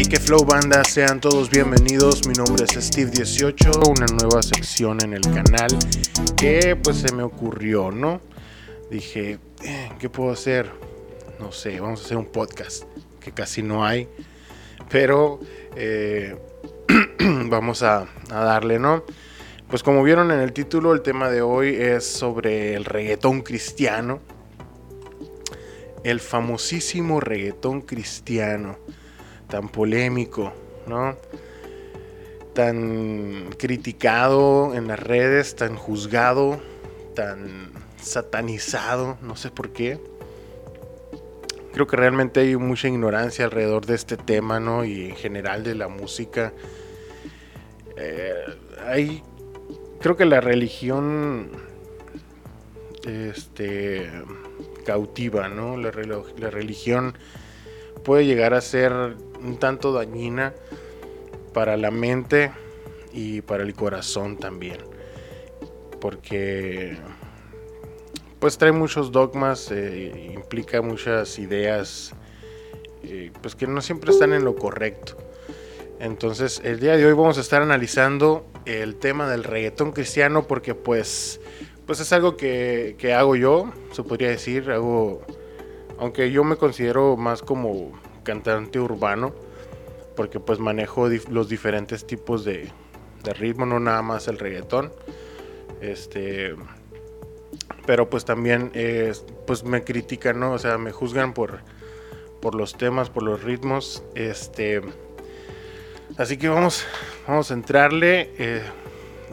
Hey, que flow banda, sean todos bienvenidos. Mi nombre es Steve18, una nueva sección en el canal que pues se me ocurrió, ¿no? Dije, eh, ¿qué puedo hacer? No sé, vamos a hacer un podcast que casi no hay, pero eh, vamos a, a darle, ¿no? Pues como vieron en el título, el tema de hoy es sobre el reggaetón cristiano. El famosísimo reggaetón cristiano tan polémico, ¿no? Tan criticado en las redes, tan juzgado, tan satanizado, no sé por qué. Creo que realmente hay mucha ignorancia alrededor de este tema, ¿no? Y en general de la música. Eh, hay, creo que la religión, este, cautiva, ¿no? La, la religión puede llegar a ser un tanto dañina para la mente y para el corazón también. Porque pues trae muchos dogmas, eh, implica muchas ideas eh, pues que no siempre están en lo correcto. Entonces el día de hoy vamos a estar analizando el tema del reggaetón cristiano porque pues, pues es algo que, que hago yo, se podría decir, hago, aunque yo me considero más como cantante urbano, porque pues manejo los diferentes tipos de, ritmo, no nada más el reggaetón. Este, pero pues también pues me critican, ¿no? O sea, me juzgan por, por los temas, por los ritmos. Este, así que vamos, vamos a entrarle. Eh,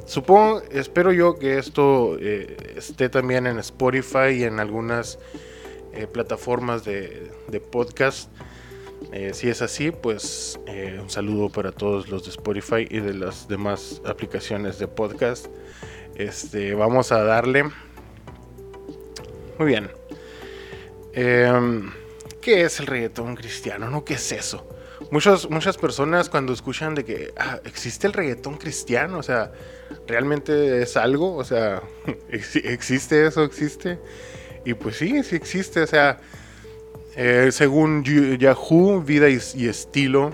supongo, espero yo que esto eh, esté también en Spotify y en algunas eh, plataformas de, de podcast. Eh, si es así, pues eh, un saludo para todos los de Spotify y de las demás aplicaciones de podcast. Este, vamos a darle. Muy bien. Em, ¿Qué es el reggaetón cristiano? ¿No? ¿Qué es eso? Muchas personas cuando escuchan de que ah, existe el reggaetón cristiano, o sea, ¿realmente es algo? O sea, ¿existe eso? ¿Existe? Y pues sí, sí existe, o sea, eh, según Yahoo, Vida y, Estilo,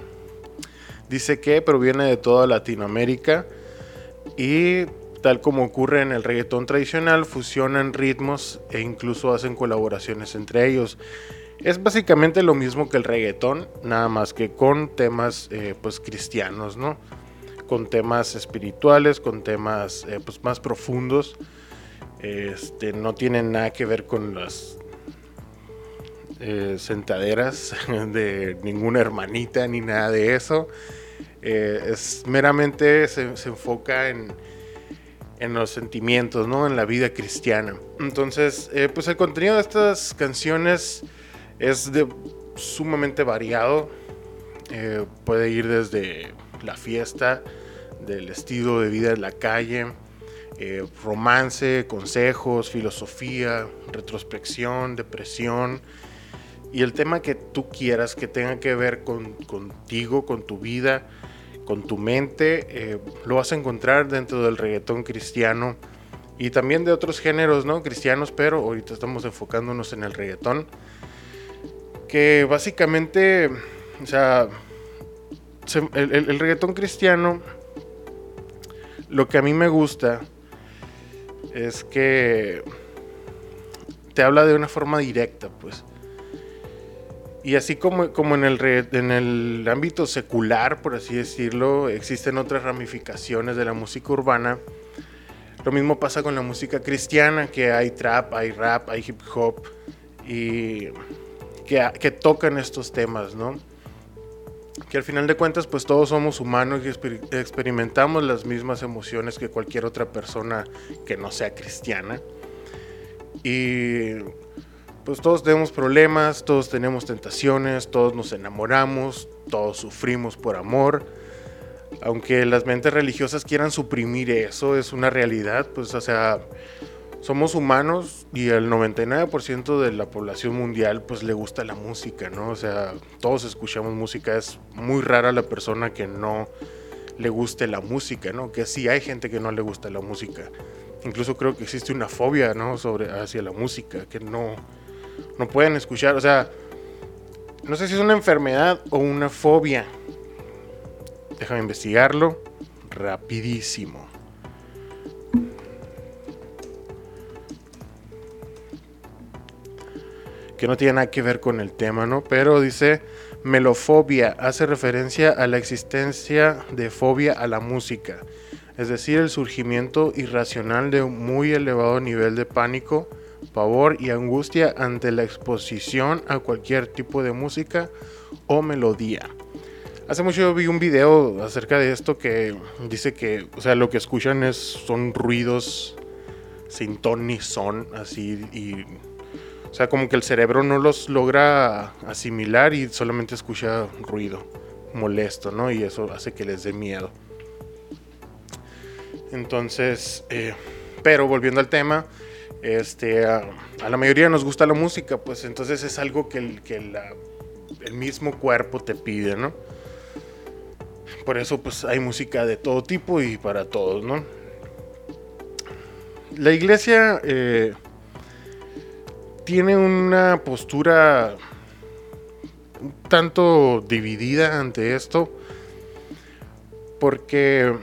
dice que proviene de toda Latinoamérica y tal como ocurre en el reggaetón tradicional, fusionan ritmos e incluso hacen colaboraciones entre ellos. Es básicamente lo mismo que el reggaetón, nada más que con temas eh, pues cristianos, ¿no? Con temas espirituales, con temas eh, pues más profundos. Este, no tienen nada que ver con las eh, sentaderas de ninguna hermanita ni nada de eso. Eh, es meramente se, enfoca en, en, los sentimientos, ¿no? En la vida cristiana. Entonces, eh, pues el contenido de estas canciones es de, sumamente variado. puede ir desde la fiesta, del estilo de vida en la calle, romance, consejos, filosofía, retrospección, depresión, y el tema que tú quieras que tenga que ver con, contigo, con tu vida, con tu mente, eh, lo vas a encontrar dentro del reggaetón cristiano y también de otros géneros, ¿no? Cristianos, pero ahorita estamos enfocándonos en el reggaetón. Que básicamente, o sea, el, el reggaetón cristiano, lo que a mí me gusta es que te habla de una forma directa, pues. Y así como, como en, el en el ámbito secular, por así decirlo, existen otras ramificaciones de la música urbana. Lo mismo pasa con la música cristiana, que hay trap, hay rap, hay hip hop, y que, que tocan estos temas, ¿no? Que al final de cuentas, pues todos somos humanos y experimentamos las mismas emociones que cualquier otra persona que no sea cristiana. Y pues todos tenemos problemas, todos tenemos tentaciones, todos nos enamoramos, todos sufrimos por amor. Aunque las mentes religiosas quieran suprimir eso, es una realidad, pues o sea, somos humanos y el 99% de la población mundial pues le gusta la música, ¿no? O sea, todos escuchamos música, es muy rara la persona que no le guste la música, ¿no? Que sí hay gente que no le gusta la música. Incluso creo que existe una fobia, ¿no? Sobre hacia la música, que no no pueden escuchar, o sea, no sé si es una enfermedad o una fobia, déjame investigarlo rapidísimo. Que no tiene nada que ver con el tema, ¿no? Pero dice melofobia, hace referencia a la existencia de fobia a la música, es decir, el surgimiento irracional de un muy elevado nivel de pánico, pavor y angustia ante la exposición a cualquier tipo de música o melodía. Hace mucho yo vi un video acerca de esto que dice que, o sea, lo que escuchan es, son ruidos sin ton ni son, así, y, o sea, como que el cerebro no los logra asimilar y solamente escucha ruido molesto, ¿no? Y eso hace que les dé miedo. Entonces, eh, pero volviendo al tema, este, a, la mayoría nos gusta la música, pues entonces es algo que el, que el mismo cuerpo te pide, ¿no? Por eso pues hay música de todo tipo y para todos, ¿no? La iglesia eh, tiene una postura un tanto dividida ante esto porque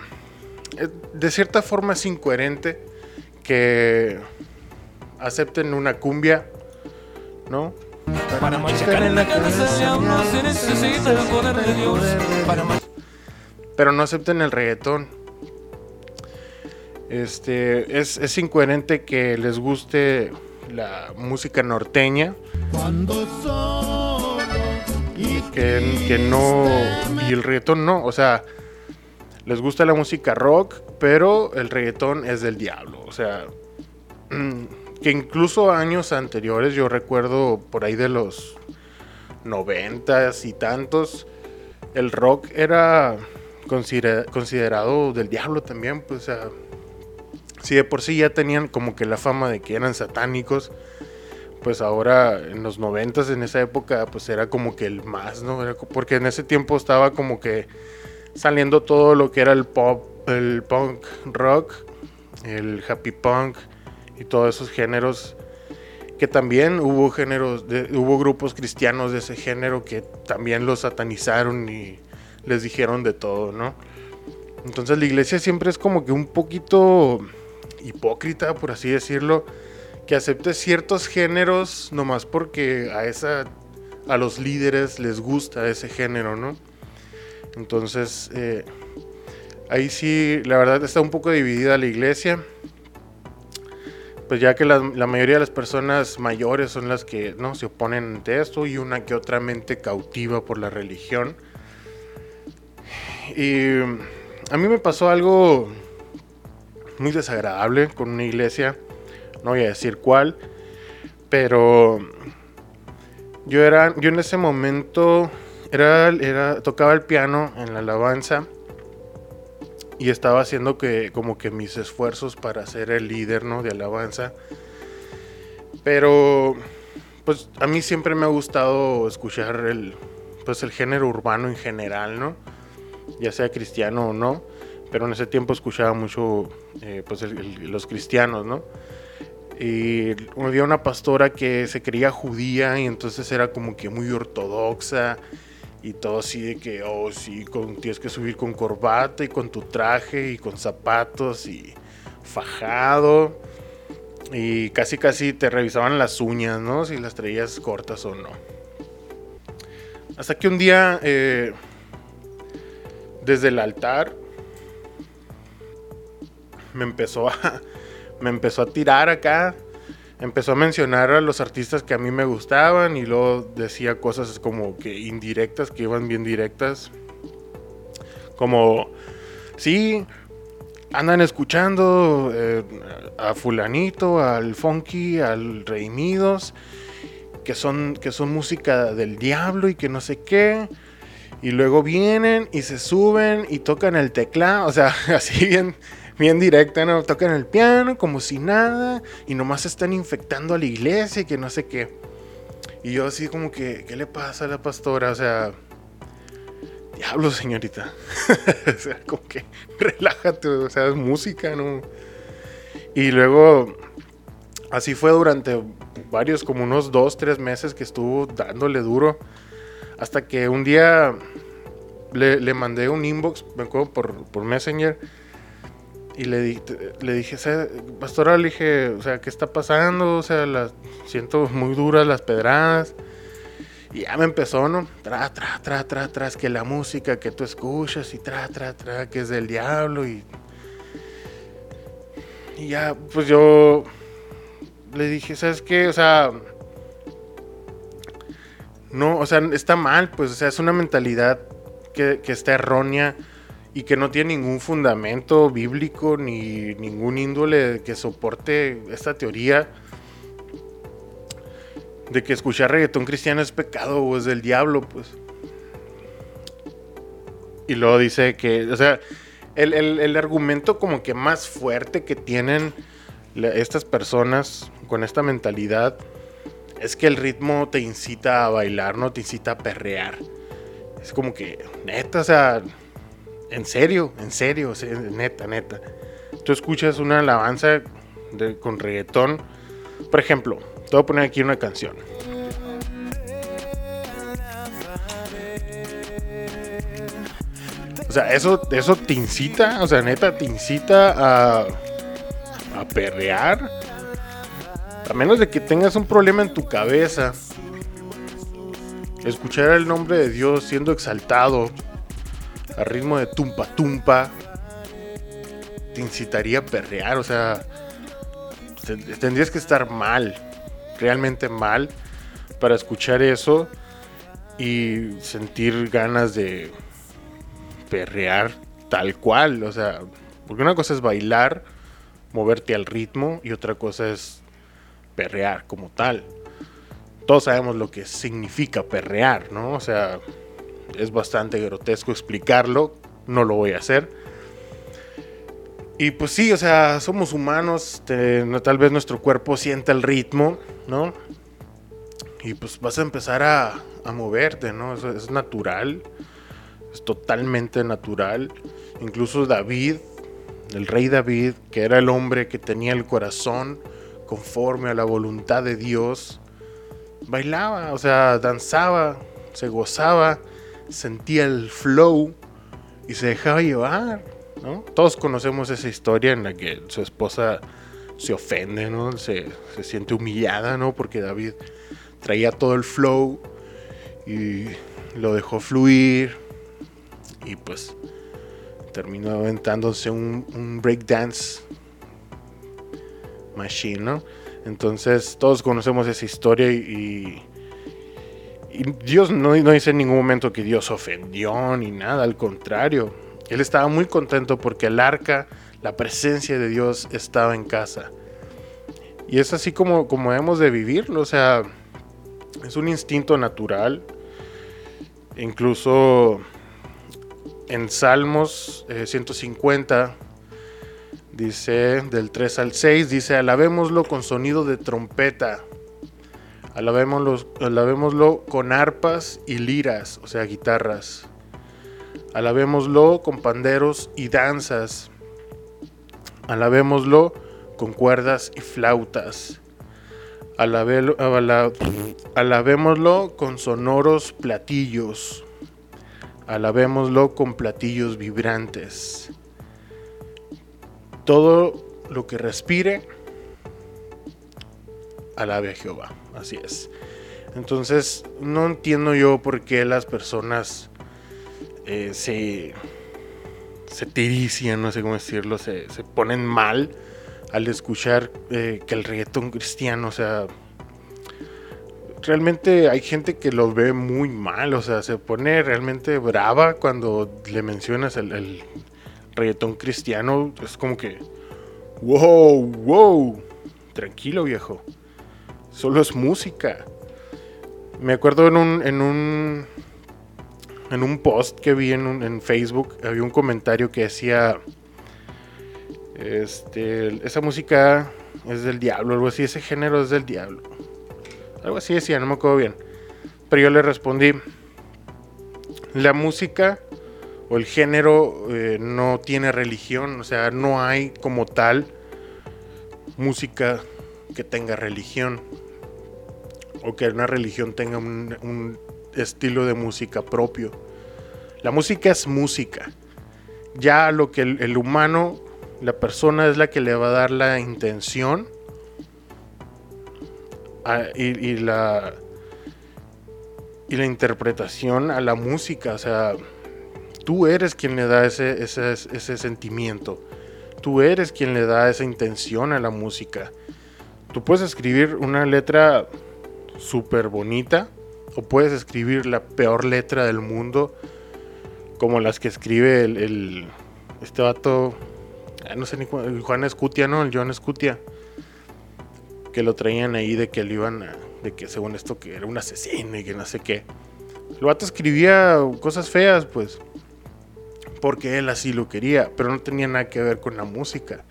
eh, de cierta forma es incoherente que acepten una cumbia, ¿no? Para machacar en la cabeza se necesita el poder de Dios. Para pero no acepten el reggaetón. Este, es, es incoherente que les guste la música norteña. y que, que no. Y el reggaetón no. O sea, les gusta la música rock, pero el reggaetón es del diablo. O sea, que incluso años anteriores, yo recuerdo por ahí de los noventas y tantos, el rock era considerado del diablo también, pues, o sea, si de por sí ya tenían como que la fama de que eran satánicos, pues ahora en los noventas, en esa época, pues era como que el más, ¿no? porque en ese tiempo estaba como que saliendo todo lo que era el pop, el punk rock, el happy punk y todos esos géneros que también hubo géneros, hubo grupos cristianos de ese género que también los satanizaron y les dijeron de todo, ¿no? Entonces la iglesia siempre es como que un poquito hipócrita, por así decirlo, que acepte ciertos géneros nomás porque a esa a los líderes les gusta ese género, ¿no? Entonces, eh, ahí sí, la verdad está un poco dividida la iglesia. Pues ya que la, mayoría de las personas mayores son las que no se oponen ante esto y una que otra mente cautiva por la religión. Y a mí me pasó algo muy desagradable con una iglesia, no voy a decir cuál, pero yo era, yo en ese momento era, era, tocaba el piano en la alabanza y estaba haciendo que como que mis esfuerzos para ser el líder, ¿no? De alabanza, pero pues a mí siempre me ha gustado escuchar el, pues el género urbano en general, ¿no? ya sea cristiano o no, pero en ese tiempo escuchaba mucho eh, pues los cristianos, ¿no? Y había una pastora que se creía judía y entonces era como que muy ortodoxa y todo así de que, oh sí, con, tienes que subir con corbata y con tu traje y con zapatos y fajado. Y casi casi te revisaban las uñas, ¿no? Si las traías cortas o no. Hasta que un día eh, desde el altar me empezó a me empezó a tirar acá empezó a mencionar a los artistas que a mí me gustaban y luego decía cosas como que indirectas que iban bien directas. Como sí andan escuchando eh, a fulanito al funky al reimidos que son que son música del diablo y que no sé qué. Y luego vienen y se suben y tocan el teclado, o sea, así bien, bien directa, ¿no? Tocan el piano como si nada y nomás están infectando a la iglesia y que no sé qué. Y yo así como que, ¿qué le pasa a la pastora? O sea, diablo, señorita. o sea, como que relájate, o sea, es música, ¿no? Y luego, así fue durante varios, como unos dos, tres meses que estuvo dándole duro hasta que un día le, mandé un inbox, me acuerdo, por, por Messenger. Y le, le dije, pastora, le dije, o sea, ¿qué está pasando? O sea, siento muy duras las pedradas. Y ya me empezó, ¿no? Tra, tra, tra, tra, tra, que la música que tú escuchas y tra, tra, tra, que es del diablo y... Y ya, pues yo le dije, ¿sabes qué? O sea, no, o sea, está mal, pues, o sea, es una mentalidad que, está errónea y que no tiene ningún fundamento bíblico ni ningún índole que soporte esta teoría de que escuchar reggaetón cristiano es pecado o es del diablo, pues. Y luego dice que, o sea, el, argumento como que más fuerte que tienen estas personas con esta mentalidad es que el ritmo te incita a bailar, no te incita a perrear. Es como que, neta, o sea, en serio, en serio, neta, neta. Tú escuchas una alabanza con reggaetón, por ejemplo, te voy a poner aquí una canción. O sea, eso, eso te incita, o sea, neta, te incita a, a perrear. A menos de que tengas un problema en tu cabeza, escuchar el nombre de Dios siendo exaltado a ritmo de tumpa tumpa te incitaría a perrear, o sea, tendrías que estar mal, realmente mal, para escuchar eso y sentir ganas de perrear tal cual, o sea, porque una cosa es bailar, moverte al ritmo y otra cosa es perrear como tal. Todos sabemos lo que significa perrear, ¿no? O sea, es bastante grotesco explicarlo, no lo voy a hacer. Y pues sí, o sea, somos humanos, tal vez nuestro cuerpo siente el ritmo, ¿no? Y pues vas a empezar a, a moverte, ¿no? Es, es natural, es totalmente natural. Incluso David, el rey David, que era el hombre que tenía el corazón conforme a la voluntad de Dios, bailaba, o sea, danzaba, se gozaba, sentía el flow y se dejaba llevar, ¿no? Todos conocemos esa historia en la que su esposa se ofende, ¿no? Se, se siente humillada, ¿no? Porque David traía todo el flow y lo dejó fluir y pues terminó aventándose un, un breakdance Machine, ¿no? Entonces todos conocemos esa historia y, Dios no, dice en ningún momento que Dios ofendió ni nada, al contrario, Él estaba muy contento porque el arca, la presencia de Dios estaba en casa. Y es así como, como hemos de vivirlo, o sea, es un instinto natural. Incluso en Salmos 150 eh, Dice del 3 al 6, dice, alabémoslo con sonido de trompeta. Alabémoslo, con arpas y liras, o sea, guitarras. Alabémoslo con panderos y danzas. Alabémoslo con cuerdas y flautas. alabémoslo con sonoros platillos. Alabémoslo con platillos vibrantes todo lo que respire, alabe a Jehová. Así es. Entonces, no entiendo yo por qué las personas eh, se, se tirician, no sé cómo decirlo, se, ponen mal al escuchar eh, que el reggaetón cristiano, o sea, realmente hay gente que lo ve muy mal, o sea, se pone realmente brava cuando le mencionas el reggaetón cristiano es como que, wow, wow, tranquilo viejo, solo es música. Me acuerdo en un, en un, en un post que vi en, en Facebook, había un comentario que decía, este, esa música es del diablo, algo así, ese género es del diablo. Algo así decía, no me acuerdo bien. Pero yo le respondí, la música o el género eh, no tiene religión, o sea, no hay como tal música que tenga religión o que una religión tenga un, estilo de música propio. La música es música. Ya lo que el, humano, la persona es la que le va a dar la intención y, la y la interpretación a la música. O sea, tú eres quien le da ese, ese, ese sentimiento. Tú eres quien le da esa intención a la música. Tú puedes escribir una letra súper bonita o puedes escribir la peor letra del mundo como las que escribe el, este vato, ah, no sé ni el Juan Escutia, ¿no? El John Escutia, que lo traían ahí de que le iban a, de que según esto que era un asesino y que no sé qué. El vato escribía cosas feas, pues, porque él así lo quería, pero no tenía nada que ver con la música.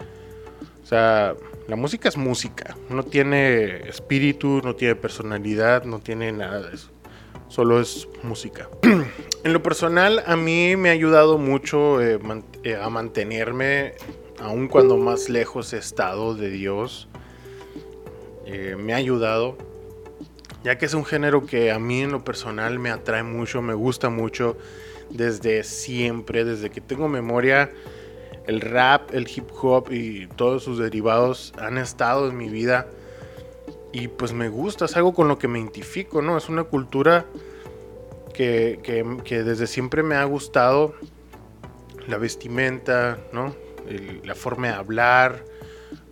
O sea, la música es música, no tiene espíritu, no tiene personalidad, no tiene nada de eso solo es música. en lo personal, a mí me ha ayudado mucho eh, eh, a mantenerme, aun cuando más lejos he estado de Dios. Eh, me ha ayudado, ya que es un género que a mí en lo personal me atrae mucho, me gusta mucho desde siempre, desde que tengo memoria. El rap, el hip hop y todos sus derivados han estado en mi vida y pues me gusta, es algo con lo que me identifico, ¿no? Es una cultura que, desde siempre me ha gustado, la vestimenta, ¿no? la forma de hablar,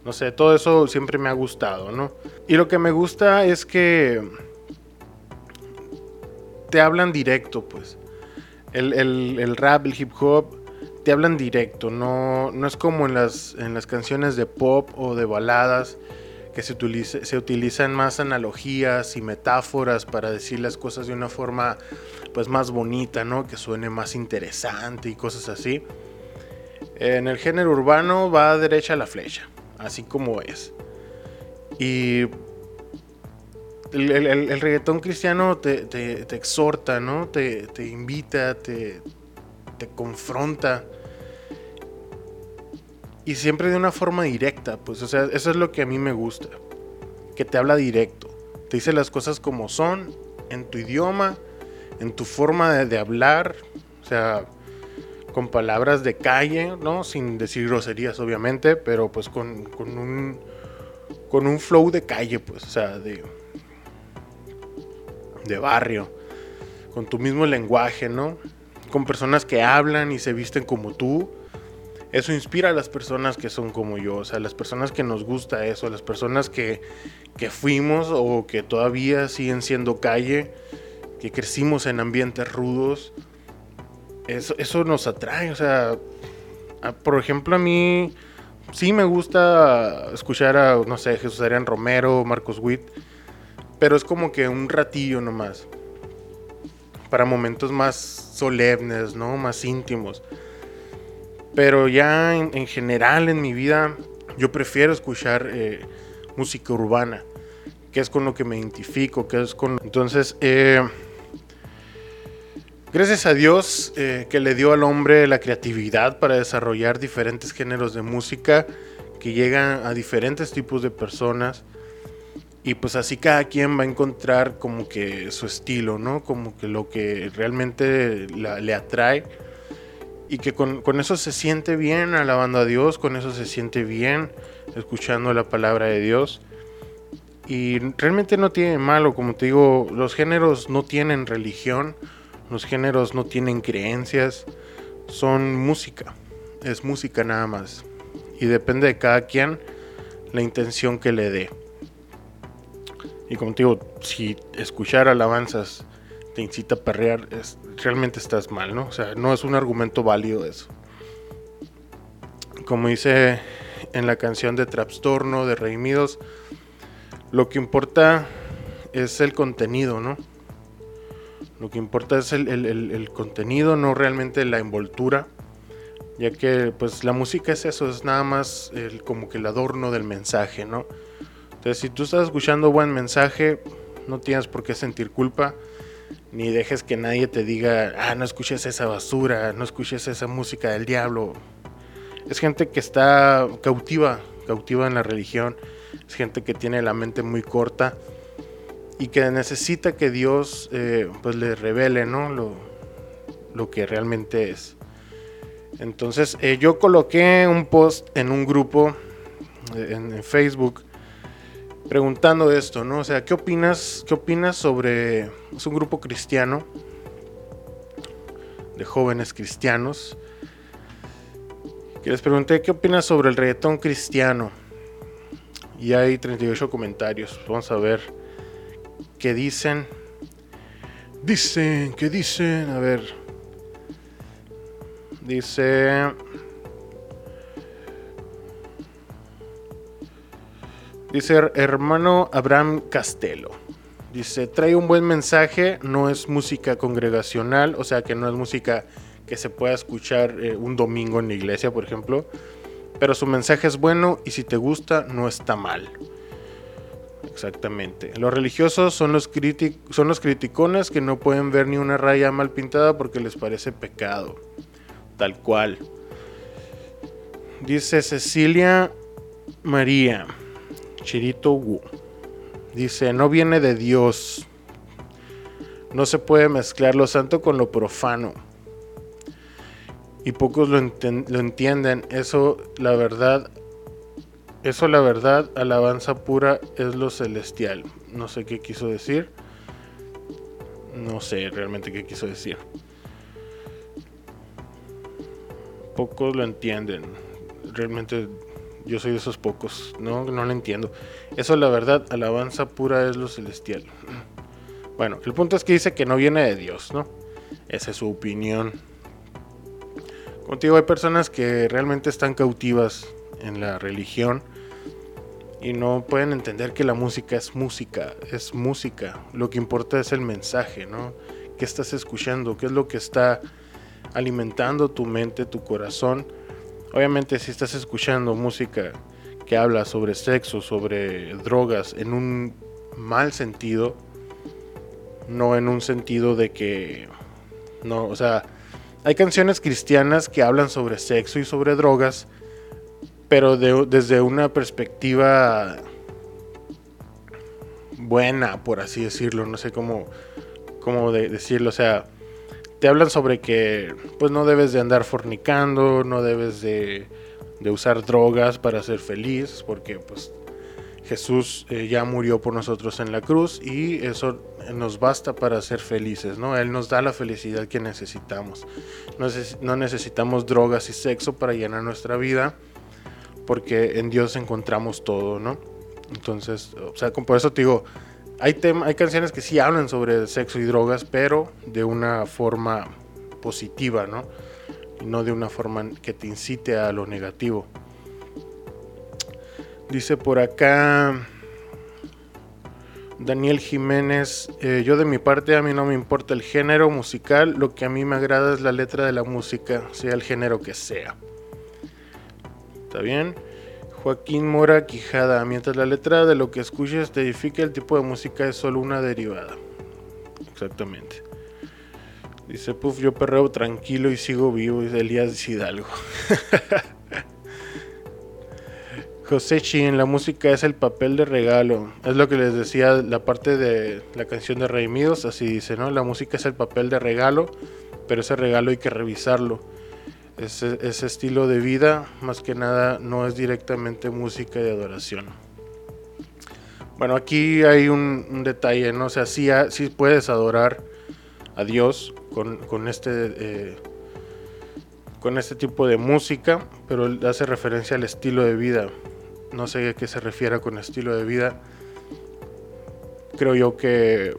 no sé, todo eso siempre me ha gustado, ¿no? Y lo que me gusta es que te hablan directo, pues. El, el, rap, el hip hop, te hablan directo, no, no es como en las, en las canciones de pop o de baladas que se, se utilizan más analogías y metáforas para decir las cosas de una forma pues más bonita, ¿no? Que suene más interesante y cosas así. En el género urbano va derecha la flecha, así como es. Y el, reggaetón cristiano te, exhorta, ¿no? Te, te invita, te, te confronta y siempre de una forma directa, pues, o sea, eso es lo que a mí me gusta. Que te habla directo. Te dice las cosas como son, en tu idioma, en tu forma de, hablar, o sea, con palabras de calle, ¿no? Sin decir groserías, obviamente, pero pues con, con un con un flow de calle, pues, o sea, de de barrio, con tu mismo lenguaje, ¿no? Con personas que hablan y se visten como tú eso inspira a las personas que son como yo, o sea, las personas que nos gusta eso, las personas que, fuimos o que todavía siguen siendo calle, que crecimos en ambientes rudos. Eso, eso nos atrae, o sea, por ejemplo, a mí sí me gusta escuchar a, no sé, Jesús Adrián Romero, Marcos Witt, pero es como que un ratillo nomás, para momentos más solemnes, ¿no? Más íntimos. Pero ya en, general en mi vida yo prefiero escuchar eh, música urbana, que es con lo que me identifico, que es con... Entonces, eh, gracias a Dios eh, que le dio al hombre la creatividad para desarrollar diferentes géneros de música que llegan a diferentes tipos de personas. Y pues así cada quien va a encontrar como que su estilo, ¿no? Como que lo que realmente le atrae y que con, eso se siente bien alabando a Dios, con eso se siente bien escuchando la palabra de Dios. Y realmente no tiene malo, como te digo, los géneros no tienen religión, los géneros no tienen creencias, son música, es música nada más. Y depende de cada quien la intención que le dé. Y como te digo, si escuchar alabanzas te incita a perrear, es, realmente estás mal, ¿no? O sea, no es un argumento válido eso. Como dice en la canción de Trapstorno de Redimidos, lo que importa es el contenido, ¿no? Lo que importa es el, contenido, no realmente la envoltura, ya que pues la música es eso, es nada más el, como que el adorno del mensaje, ¿no? Entonces si tú estás escuchando buen mensaje, no tienes por qué sentir culpa ni dejes que nadie te diga, ah, no escuches esa basura, no escuches esa música del diablo. Es gente que está cautiva, cautiva en la religión, es gente que tiene la mente muy corta y que necesita que Dios eh, pues le revele, ¿no? Lo, lo que realmente es. Entonces eh, yo coloqué un post en un grupo eh, en, Facebook preguntando esto, ¿no? O sea, ¿qué opinas, qué opinas sobre... Es un grupo cristiano, de jóvenes cristianos, que les pregunté, ¿qué opinas sobre el reggaetón cristiano? Y hay 38 comentarios, vamos a ver qué dicen. Dicen, ¿qué dicen? A ver. Dice... Dice hermano Abraham Castelo. Dice, trae un buen mensaje, no es música congregacional, o sea que no es música que se pueda escuchar eh, un domingo en la iglesia, por ejemplo. Pero su mensaje es bueno y si te gusta, no está mal. Exactamente. Los religiosos son los, son los criticones que no pueden ver ni una raya mal pintada porque les parece pecado. Tal cual. Dice Cecilia María. Chirito Wu. Dice, no viene de Dios. No se puede mezclar lo santo con lo profano. Y pocos lo, lo entienden. Eso, la verdad, eso la verdad, alabanza pura es lo celestial. No sé qué quiso decir. No sé realmente qué quiso decir. Pocos lo entienden. Realmente yo soy de esos pocos. No, no lo entiendo. Eso la verdad, alabanza pura es lo celestial. Bueno, el punto es que dice que no viene de Dios, ¿no? Esa es su opinión. Contigo hay personas que realmente están cautivas en la religión y no pueden entender que la música es música, es música. Lo que importa es el mensaje, ¿no? ¿Qué estás escuchando? ¿Qué es lo que está alimentando tu mente, tu corazón? Obviamente si estás escuchando música que habla sobre sexo, sobre drogas, en un mal sentido, no en un sentido de que, no, o sea, hay canciones cristianas que hablan sobre sexo y sobre drogas, pero desde una perspectiva buena, por así decirlo, no sé cómo, cómo decirlo, o sea, te hablan sobre que pues no debes de andar fornicando, no debes de, usar drogas para ser feliz, porque pues Jesús eh, ya murió por nosotros en la cruz y eso nos basta para ser felices, ¿no? Él nos da la felicidad que necesitamos. no necesitamos drogas y sexo para llenar nuestra vida porque en Dios encontramos todo, ¿no? Entonces, o sea, por eso te digo, hay, hay canciones que sí hablan sobre sexo y drogas, pero de una forma positiva, ¿no? Y no de una forma que te incite a lo negativo. Dice por acá Daniel Jiménez, eh, yo de mi parte a mí no me importa el género musical, lo que a mí me agrada es la letra de la música, sea el género que sea. ¿Está bien? Joaquín Mora Quijada, mientras la letra de lo que escuches te edifica, el tipo de música es solo una derivada. Exactamente. Dice, puff, yo perreo tranquilo y sigo vivo, dice Elías Hidalgo. José Chin, la música es el papel de regalo. Es lo que les decía la parte de la canción de Redimidos, así dice, ¿no? La música es el papel de regalo, pero ese regalo hay que revisarlo ese, estilo de vida, más que nada, no es directamente música de adoración. Bueno, aquí hay un, detalle, ¿no? O sea, sí, puedes adorar a Dios con, este, eh, con este tipo de música, pero hace referencia al estilo de vida. No sé a qué se refiere con estilo de vida. Creo yo que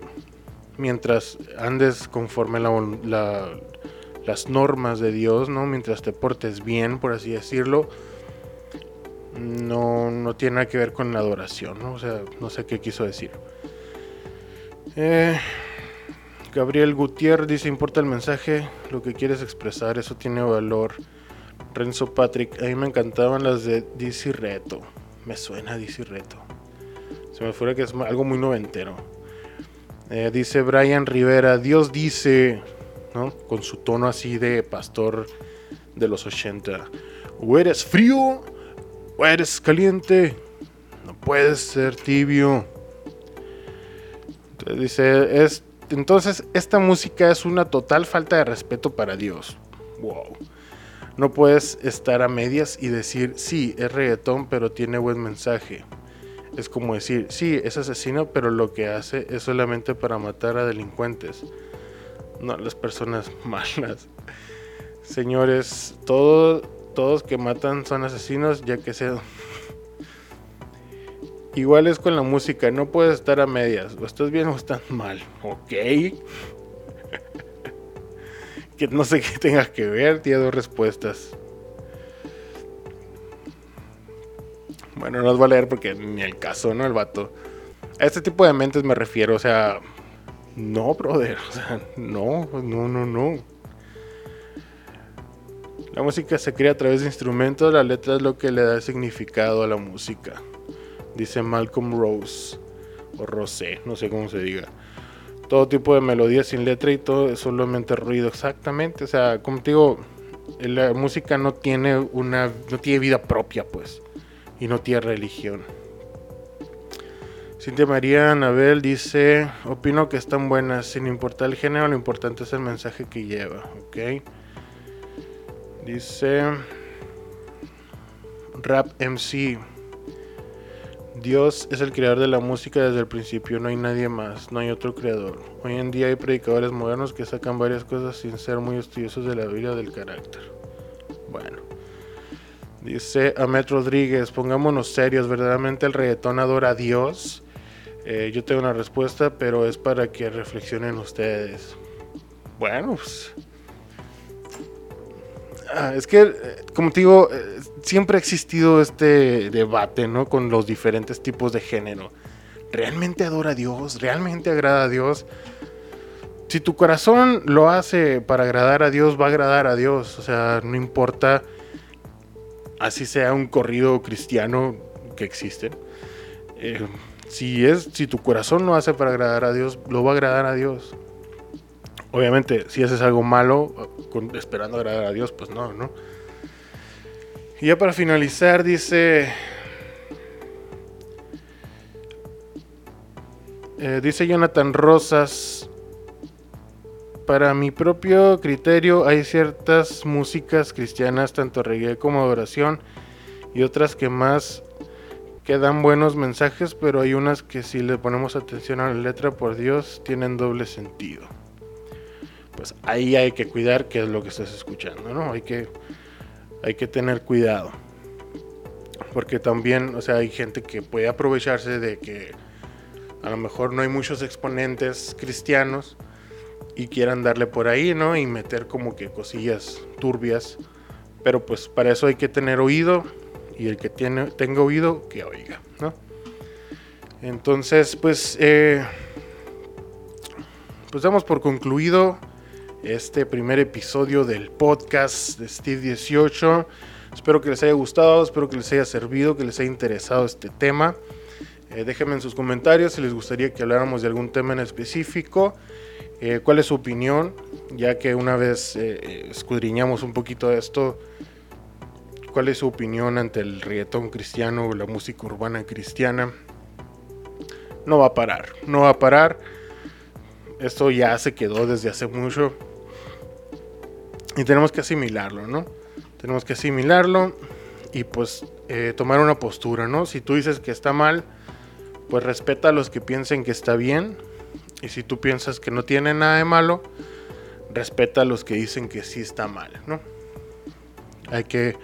mientras andes conforme la, la, las normas de Dios, ¿no? Mientras te portes bien, por así decirlo, no, no tiene nada que ver con la adoración, ¿no? O sea, no sé qué quiso decir. Eh, Gabriel Gutiérrez dice, importa el mensaje, lo que quieres expresar, eso tiene valor. Renzo Patrick, a mí me encantaban las de DC Reto. Me suena DC Reto. Se me fuera que es algo muy noventero. Eh, dice Brian Rivera, Dios dice, con su tono así de pastor de los 80. O eres frío o eres caliente. No puedes ser tibio. Entonces dice, es entonces esta música es una total falta de respeto para Dios. Wow. No puedes estar a medias y decir, sí, es reggaetón, pero tiene buen mensaje. Es como decir, sí, es asesino, pero lo que hace es solamente para matar a delincuentes. No las personas malas. Señores, todos que matan son asesinos, ya que sea... Igual es con la música, no puedes estar a medias. O estás bien o estás mal. Ok. que no sé qué tengas que ver, tiene dos respuestas. Bueno, no os voy a leer porque ni el caso, ¿no? El vato. A este tipo de mentes me refiero, o sea. No, brother. O sea, no, no, no, no. La música se crea a través de instrumentos, la letra es lo que le da significado a la música dice Malcolm Rose, o Rosé, no sé cómo se diga. Todo tipo de melodía sin letra y todo es solamente ruido, exactamente. O sea, como te digo, la música no tiene una, no tiene vida propia, pues, y no tiene religión. Cintia María Anabel dice, opino que están buenas, sin importar el género, lo importante es el mensaje que lleva, ¿ok? Dice Rap MC, Dios es el creador de la música desde el principio, no hay nadie más, no hay otro creador. Hoy en día hay predicadores modernos que sacan varias cosas sin ser muy estudiosos de la vida del carácter. Bueno. Dice Amet Rodríguez, pongámonos serios, verdaderamente el reggaetón adora a Dios. Eh, yo tengo una respuesta, pero es para que reflexionen ustedes. Bueno, pues Ah, es que, eh, como te digo, eh, siempre ha existido este debate, ¿no? Con los diferentes tipos de género. ¿Realmente adora a Dios? ¿Realmente agrada a Dios? Si tu corazón lo hace para agradar a Dios, va a agradar a Dios. O sea, no importa así sea un corrido cristiano que existe. Eh, si, es, si tu corazón lo hace para agradar a Dios, lo va a agradar a Dios. Obviamente, si haces algo malo, esperando agradar a Dios, pues no, ¿no? Y ya para finalizar, dice. Eh, dice Jonathan Rosas. Para mi propio criterio, hay ciertas músicas cristianas, tanto reggae como adoración, y otras que más que dan buenos mensajes, pero hay unas que si le ponemos atención a la letra, por Dios, tienen doble sentido pues ahí hay que cuidar qué es lo que estás escuchando, ¿no? Hay que, hay que tener cuidado. Porque también, o sea, hay gente que puede aprovecharse de que a lo mejor no hay muchos exponentes cristianos y quieran darle por ahí, ¿no? Y meter como que cosillas turbias. Pero pues para eso hay que tener oído y el que tiene, tenga oído, que oiga, ¿no? Entonces, pues, eh, pues damos por concluido este primer episodio del podcast de Steve 18. Espero que les haya gustado, espero que les haya servido, que les haya interesado este tema. Eh, déjenme en sus comentarios si les gustaría que habláramos de algún tema en específico. Eh, ¿Cuál es su opinión? Ya que una vez escudriñamos un poquito de esto, ¿cuál es su opinión ante el reggaetón cristiano o la música urbana cristiana? No va a parar, no va a parar. Esto ya se quedó desde hace mucho. Y tenemos que asimilarlo, ¿no? Tenemos que asimilarlo y pues eh, tomar una postura, ¿no? Si tú dices que está mal, pues respeta a los que piensen que está bien. Y si tú piensas que no tiene nada de malo, respeta a los que dicen que sí está mal, ¿no? Hay que,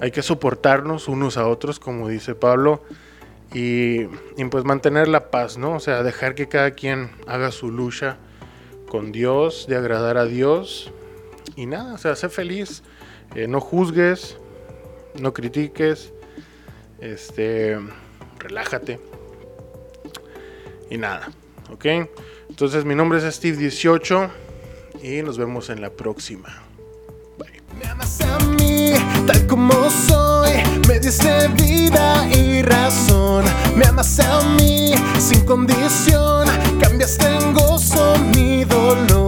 hay que soportarnos unos a otros, como dice Pablo, y, pues mantener la paz, ¿no? O sea, dejar que cada quien haga su lucha con Dios, de agradar a Dios y nada, o sea, sé feliz, eh, no juzgues, no critiques, este, relájate y nada, ¿ok? Entonces mi nombre es Steve18 y nos vemos en la próxima. Bye. Me diste vida y razón. Me amas a mí, sin condición, cambiaste en gozo mi dolor.